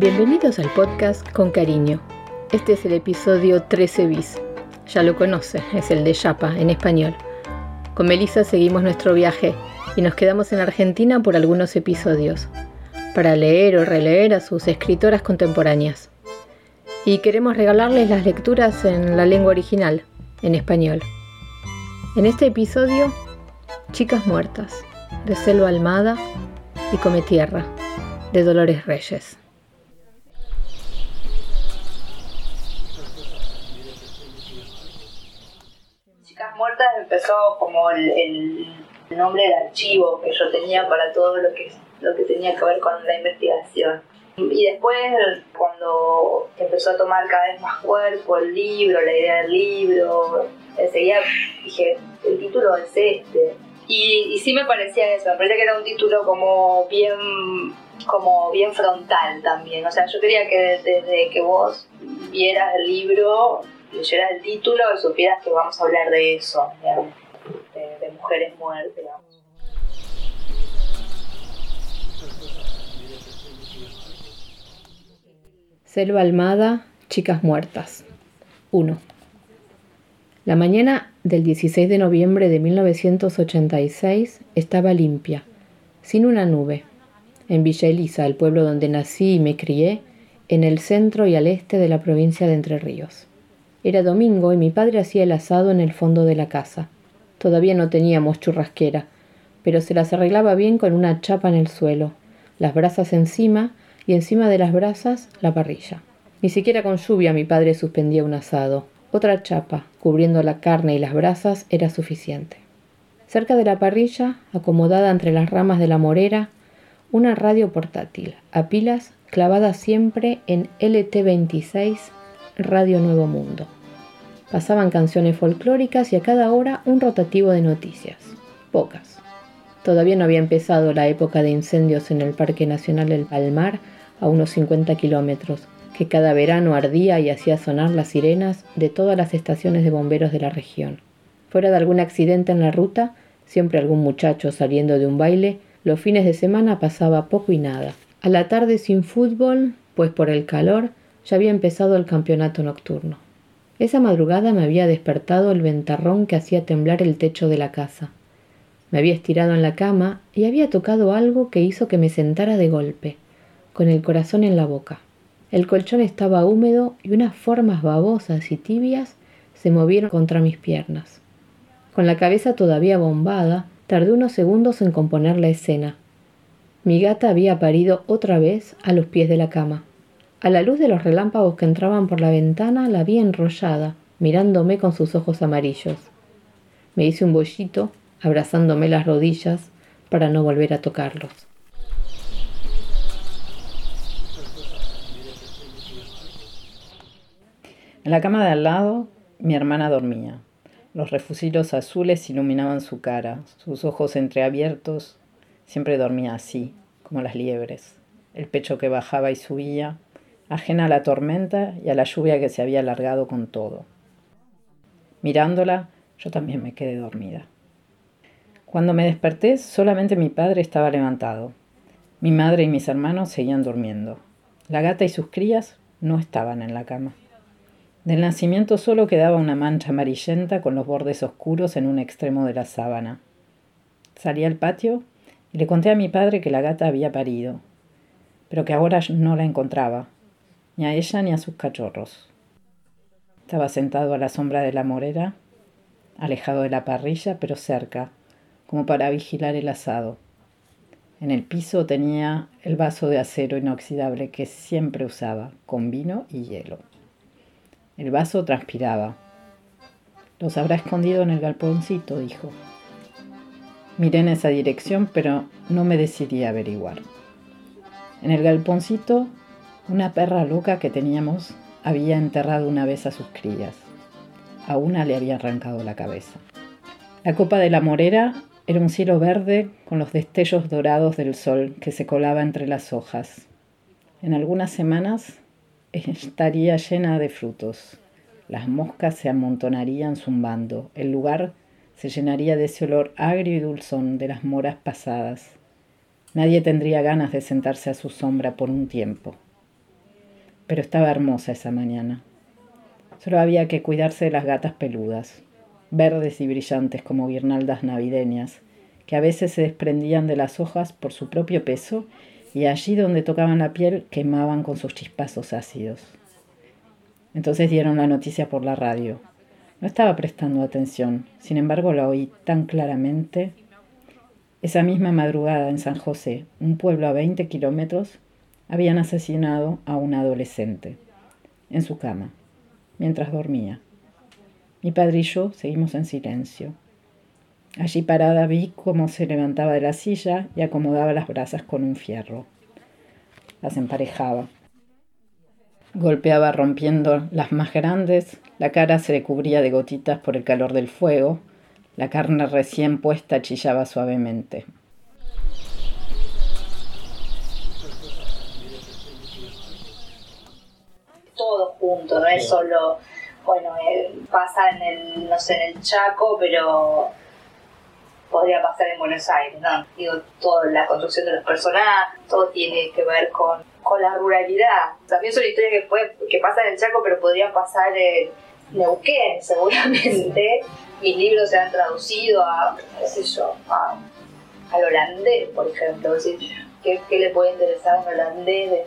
Bienvenidos al podcast Con Cariño. Este es el episodio 13 bis. Ya lo conoce, es el de Yapa en español. Con Melissa seguimos nuestro viaje y nos quedamos en Argentina por algunos episodios, para leer o releer a sus escritoras contemporáneas. Y queremos regalarles las lecturas en la lengua original, en español. En este episodio, Chicas Muertas, de Selva Almada y Come Tierra, de Dolores Reyes. Empezó como el, nombre del archivo que yo tenía para todo lo que, lo que tenía que ver con la investigación. Y después, cuando empezó a tomar cada vez más cuerpo el libro, la idea del libro, enseguida dije, el título es este. Y, y sí me parecía eso, me parecía que era un título como bien como bien frontal también. O sea, yo quería que desde que vos vieras el libro, leyeras el título y supieras que vamos a hablar de eso, de, mujeres muertas, digamos. Selva Almada, Chicas Muertas. 1. La mañana del 16 de noviembre de 1986 estaba limpia, sin una nube, en Villa Elisa, el pueblo donde nací y me crié, en el centro y al este de la provincia de Entre Ríos. Era domingo y mi padre hacía el asado en el fondo de la casa. Todavía no teníamos churrasquera, pero se las arreglaba bien con una chapa en el suelo, las brasas encima y encima de las brasas la parrilla. Ni siquiera con lluvia mi padre suspendía un asado. Otra chapa, cubriendo la carne y las brasas, era suficiente. Cerca de la parrilla, acomodada entre las ramas de la morera, una radio portátil, a pilas, clavada siempre en LT26 Radio Nuevo Mundo. Pasaban canciones folclóricas y a cada hora un rotativo de noticias. Pocas. Todavía no había empezado la época de incendios en el Parque Nacional del Palmar, a unos 50 kilómetros, que cada verano ardía y hacía sonar las sirenas de todas las estaciones de bomberos de la región. Fuera de algún accidente en la ruta, siempre algún muchacho saliendo de un baile, los fines de semana pasaba poco y nada. A la tarde sin fútbol, pues por el calor, ya había empezado el campeonato nocturno. Esa madrugada me había despertado el ventarrón que hacía temblar el techo de la casa. Me había estirado en la cama y había tocado algo que hizo que me sentara de golpe, con el corazón en la boca. El colchón estaba húmedo y unas formas babosas y tibias se movieron contra mis piernas. Con la cabeza todavía bombada, Tardé unos segundos en componer la escena. Mi gata había parido otra vez a los pies de la cama. A la luz de los relámpagos que entraban por la ventana la vi enrollada, mirándome con sus ojos amarillos. Me hice un bollito, abrazándome las rodillas para no volver a tocarlos. En la cama de al lado, mi hermana dormía. Los refusilos azules iluminaban su cara, sus ojos entreabiertos. Siempre dormía así, como las liebres, el pecho que bajaba y subía, ajena a la tormenta y a la lluvia que se había alargado con todo. Mirándola, yo también me quedé dormida. Cuando me desperté, solamente mi padre estaba levantado. Mi madre y mis hermanos seguían durmiendo. La gata y sus crías no estaban en la cama. Del nacimiento solo quedaba una mancha amarillenta con los bordes oscuros en un extremo de la sábana. Salí al patio y le conté a mi padre que la gata había parido, pero que ahora no la encontraba, ni a ella ni a sus cachorros. Estaba sentado a la sombra de la morera, alejado de la parrilla, pero cerca, como para vigilar el asado. En el piso tenía el vaso de acero inoxidable que siempre usaba, con vino y hielo. El vaso transpiraba. Los habrá escondido en el galponcito, dijo. Miré en esa dirección, pero no me decidí a averiguar. En el galponcito, una perra loca que teníamos había enterrado una vez a sus crías. A una le había arrancado la cabeza. La copa de la morera era un cielo verde con los destellos dorados del sol que se colaba entre las hojas. En algunas semanas estaría llena de frutos. Las moscas se amontonarían zumbando. El lugar se llenaría de ese olor agrio y dulzón de las moras pasadas. Nadie tendría ganas de sentarse a su sombra por un tiempo. Pero estaba hermosa esa mañana. Solo había que cuidarse de las gatas peludas, verdes y brillantes como guirnaldas navideñas, que a veces se desprendían de las hojas por su propio peso y allí donde tocaban la piel quemaban con sus chispazos ácidos. Entonces dieron la noticia por la radio. No estaba prestando atención, sin embargo la oí tan claramente. Esa misma madrugada en San José, un pueblo a 20 kilómetros, habían asesinado a un adolescente, en su cama, mientras dormía. Mi padre y yo seguimos en silencio. Allí parada vi cómo se levantaba de la silla y acomodaba las brasas con un fierro. Las emparejaba. Golpeaba rompiendo las más grandes, la cara se le cubría de gotitas por el calor del fuego, la carne recién puesta chillaba suavemente. No es solo, bueno, eh, pasa en el, no sé, en el Chaco, pero podría pasar en Buenos Aires, ¿no? Digo, toda la construcción de los personajes, todo tiene que ver con, con la ruralidad. También son historias que, puede, que pasan en el Chaco, pero podrían pasar en Neuquén, seguramente. Mis libros se han traducido a, qué sé yo, a, al holandés, por ejemplo. decir, ¿qué, ¿qué, le puede interesar a un holandés?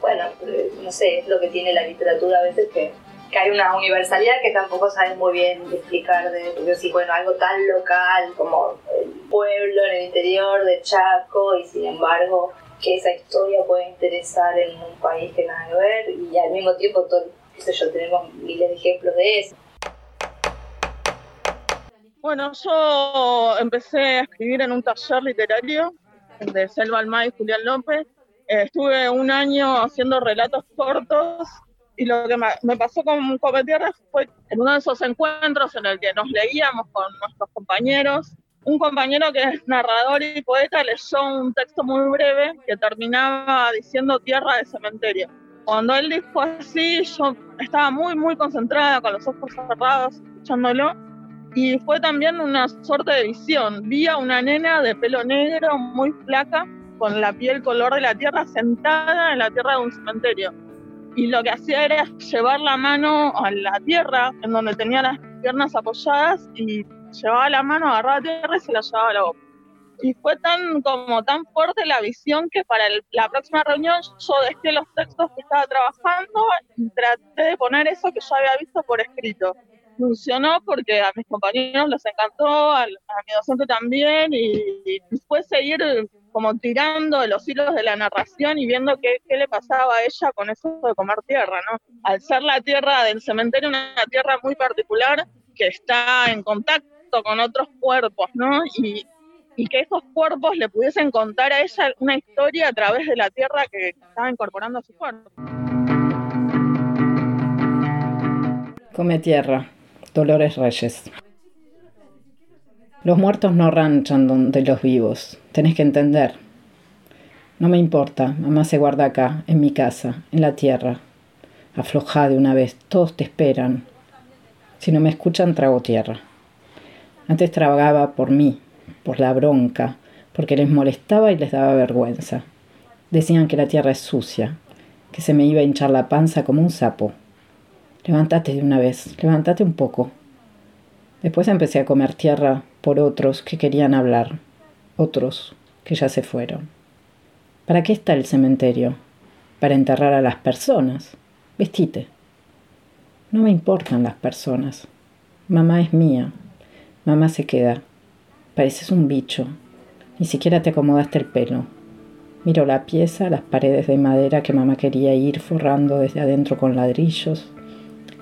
Bueno, eh, no sé, es lo que tiene la literatura a veces que que hay una universalidad que tampoco sabes muy bien explicar, de, porque sí, bueno, algo tan local como el pueblo en el interior de Chaco y sin embargo que esa historia puede interesar en un país que nada que ver y al mismo tiempo, todo, qué sé yo, tenemos miles de ejemplos de eso. Bueno, yo empecé a escribir en un taller literario de Selva Almay y Julián López. Estuve un año haciendo relatos cortos y lo que me pasó con Tierra fue en uno de esos encuentros en el que nos leíamos con nuestros compañeros. Un compañero que es narrador y poeta leyó un texto muy breve que terminaba diciendo tierra de cementerio. Cuando él dijo así, yo estaba muy, muy concentrada, con los ojos cerrados, escuchándolo. Y fue también una suerte de visión. Vi a una nena de pelo negro, muy flaca, con la piel color de la tierra, sentada en la tierra de un cementerio y lo que hacía era llevar la mano a la tierra, en donde tenía las piernas apoyadas, y llevaba la mano, agarraba la tierra y se la llevaba a la boca. Y fue tan, como tan fuerte la visión que para la próxima reunión yo dejé los textos que estaba trabajando y traté de poner eso que yo había visto por escrito. Funcionó porque a mis compañeros les encantó, a, mi docente también, y, y fue seguir como tirando los hilos de la narración y viendo qué, qué, le pasaba a ella con eso de comer tierra, ¿no? Al ser la tierra del cementerio, una tierra muy particular que está en contacto con otros cuerpos, ¿no? Y, y que esos cuerpos le pudiesen contar a ella una historia a través de la tierra que estaba incorporando a su cuerpo. Come tierra, Dolores Reyes. Los muertos no ranchan donde los vivos, tenés que entender. No me importa, mamá se guarda acá, en mi casa, en la tierra. Afloja de una vez, todos te esperan. Si no me escuchan, trago tierra. Antes tragaba por mí, por la bronca, porque les molestaba y les daba vergüenza. Decían que la tierra es sucia, que se me iba a hinchar la panza como un sapo. Levántate de una vez, levántate un poco. Después empecé a comer tierra por otros que querían hablar, otros que ya se fueron. ¿Para qué está el cementerio? Para enterrar a las personas. Vestite. No me importan las personas. Mamá es mía. Mamá se queda. Pareces un bicho. Ni siquiera te acomodaste el pelo. Miro la pieza, las paredes de madera que mamá quería ir forrando desde adentro con ladrillos,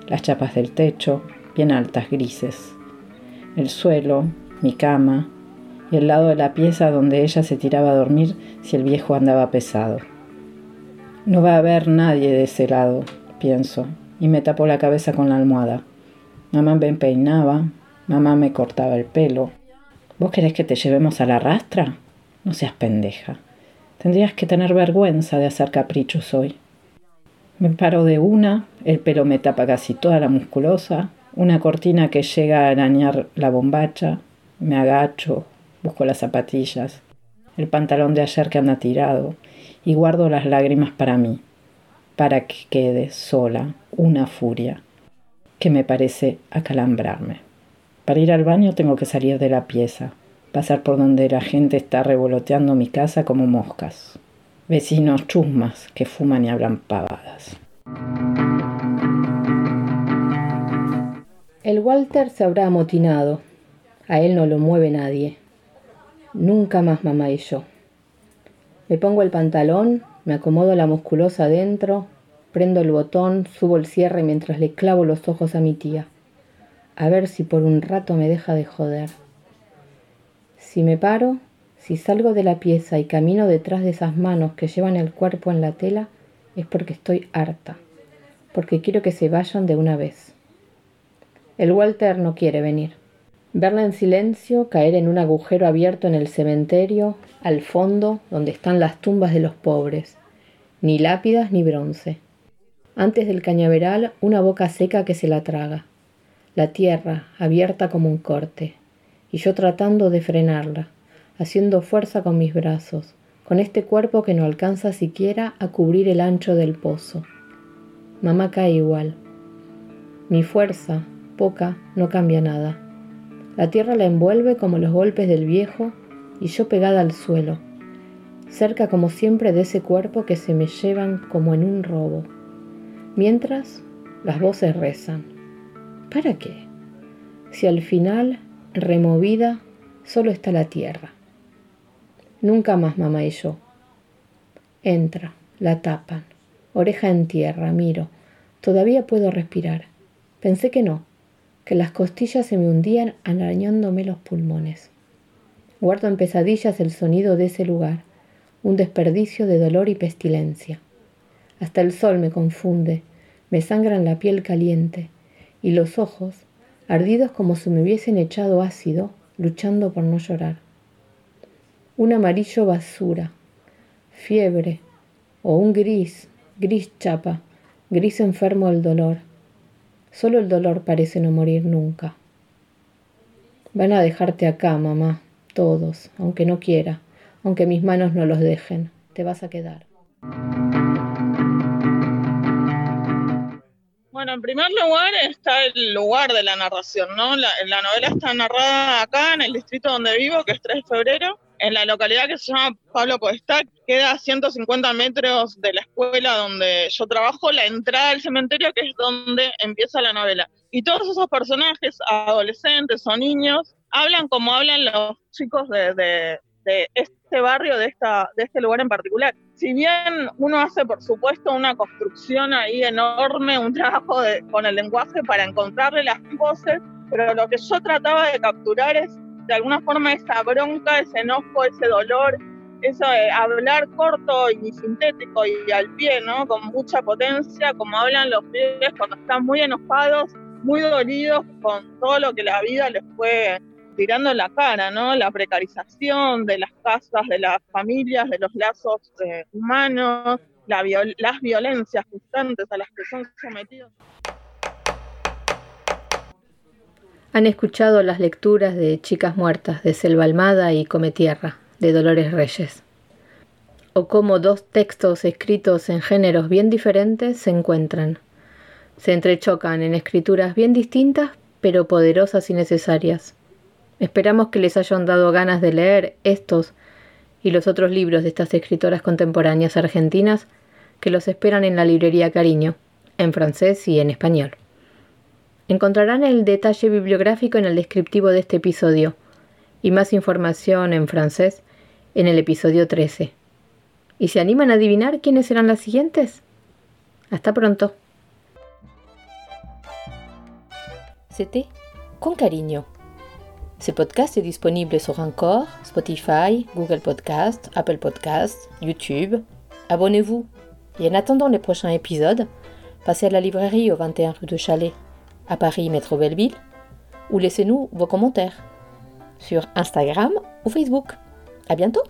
las chapas del techo, bien altas, grises. El suelo, mi cama y el lado de la pieza donde ella se tiraba a dormir si el viejo andaba pesado. No va a haber nadie de ese lado, pienso, y me tapo la cabeza con la almohada. Mamá me peinaba, mamá me cortaba el pelo. ¿Vos querés que te llevemos a la rastra? No seas pendeja. Tendrías que tener vergüenza de hacer caprichos hoy. Me paro de una, el pelo me tapa casi toda la musculosa, una cortina que llega a arañar la bombacha, me agacho, busco las zapatillas, el pantalón de ayer que anda tirado, y guardo las lágrimas para mí. para que quede sola una furia que me parece acalambrarme. Para ir al baño tengo que salir de la pieza, pasar por donde la gente está revoloteando mi casa como moscas. Vecinos chusmas que fuman y hablan pavadas. El Walter se habrá amotinado. A él no lo mueve nadie. Nunca más mamá y yo. Me pongo el pantalón, me acomodo la musculosa adentro, prendo el botón, subo el cierre mientras le clavo los ojos a mi tía. A ver si por un rato me deja de joder. Si me paro, si salgo de la pieza y camino detrás de esas manos que llevan el cuerpo en la tela, es porque estoy harta, porque quiero que se vayan de una vez. El Walter no quiere venir. Verla en silencio, caer en un agujero abierto en el cementerio, al fondo, donde están las tumbas de los pobres. Ni lápidas ni bronce. Antes del cañaveral, una boca seca que se la traga. La tierra, abierta como un corte. Y yo tratando de frenarla, haciendo fuerza con mis brazos, con este cuerpo que no alcanza siquiera a cubrir el ancho del pozo. Mamá cae igual. Mi fuerza, poca, no cambia nada. La tierra la envuelve como los golpes del viejo y yo pegada al suelo, cerca como siempre de ese cuerpo que se me llevan como en un robo. Mientras las voces rezan. ¿Para qué? Si al final, removida, solo está la tierra. Nunca más mamá y yo. Entra, la tapan, oreja en tierra, miro. Todavía puedo respirar. Pensé que no, que las costillas se me hundían arañándome los pulmones. Guardo en pesadillas el sonido de ese lugar, un desperdicio de dolor y pestilencia. Hasta el sol me confunde, me sangran la piel caliente y los ojos, ardidos como si me hubiesen echado ácido, luchando por no llorar. Un amarillo basura, fiebre, o un gris, gris chapa, gris enfermo del dolor, Solo el dolor parece no morir nunca. Van a dejarte acá, mamá, todos, aunque no quiera, aunque mis manos no los dejen. Te vas a quedar. Bueno, en primer lugar está el lugar de la narración, ¿no? La, la novela está narrada acá, en el distrito donde vivo, que es 3 de febrero, en la localidad que se llama Pablo Podestá, queda a 150 metros de la escuela donde yo trabajo, la entrada al cementerio, que es donde empieza la novela. Y todos esos personajes, adolescentes o niños, hablan como hablan los chicos de, este barrio, de, esta, de este lugar en particular. Si bien uno hace, por supuesto, una construcción ahí enorme, un trabajo con el lenguaje para encontrarle las voces, pero lo que yo trataba de capturar es de alguna forma esa bronca, ese enojo, ese dolor, eso de hablar corto y sintético y al pie, ¿no? Con mucha potencia, como hablan los pibes cuando están muy enojados, muy dolidos con todo lo que la vida les fue tirando en la cara, ¿no? La precarización de las casas, de las familias, de los lazos eh, humanos, la las violencias constantes a las que son sometidos. Han escuchado las lecturas de Chicas Muertas de Selva Almada y Come Tierra de Dolores Reyes. O cómo dos textos escritos en géneros bien diferentes se encuentran. Se entrechocan en escrituras bien distintas, pero poderosas y necesarias. Esperamos que les hayan dado ganas de leer estos y los otros libros de estas escritoras contemporáneas argentinas que los esperan en la librería Cariño, en francés y en español. Encontrarán el detalle bibliográfico en el descriptivo de este episodio y más información en francés en el episodio 13. ¿Y se animan a adivinar quiénes serán las siguientes? Hasta pronto. C'était Con cariño. Ce podcast est disponible sur Encore, Spotify, Google Podcast, Apple Podcast, YouTube. Abonnez-vous. Et en attendant les prochains épisodes, passez à la librairie au 21 rue de Chalet à Paris Métro Belleville ou laissez-nous vos commentaires sur Instagram ou Facebook. À bientôt!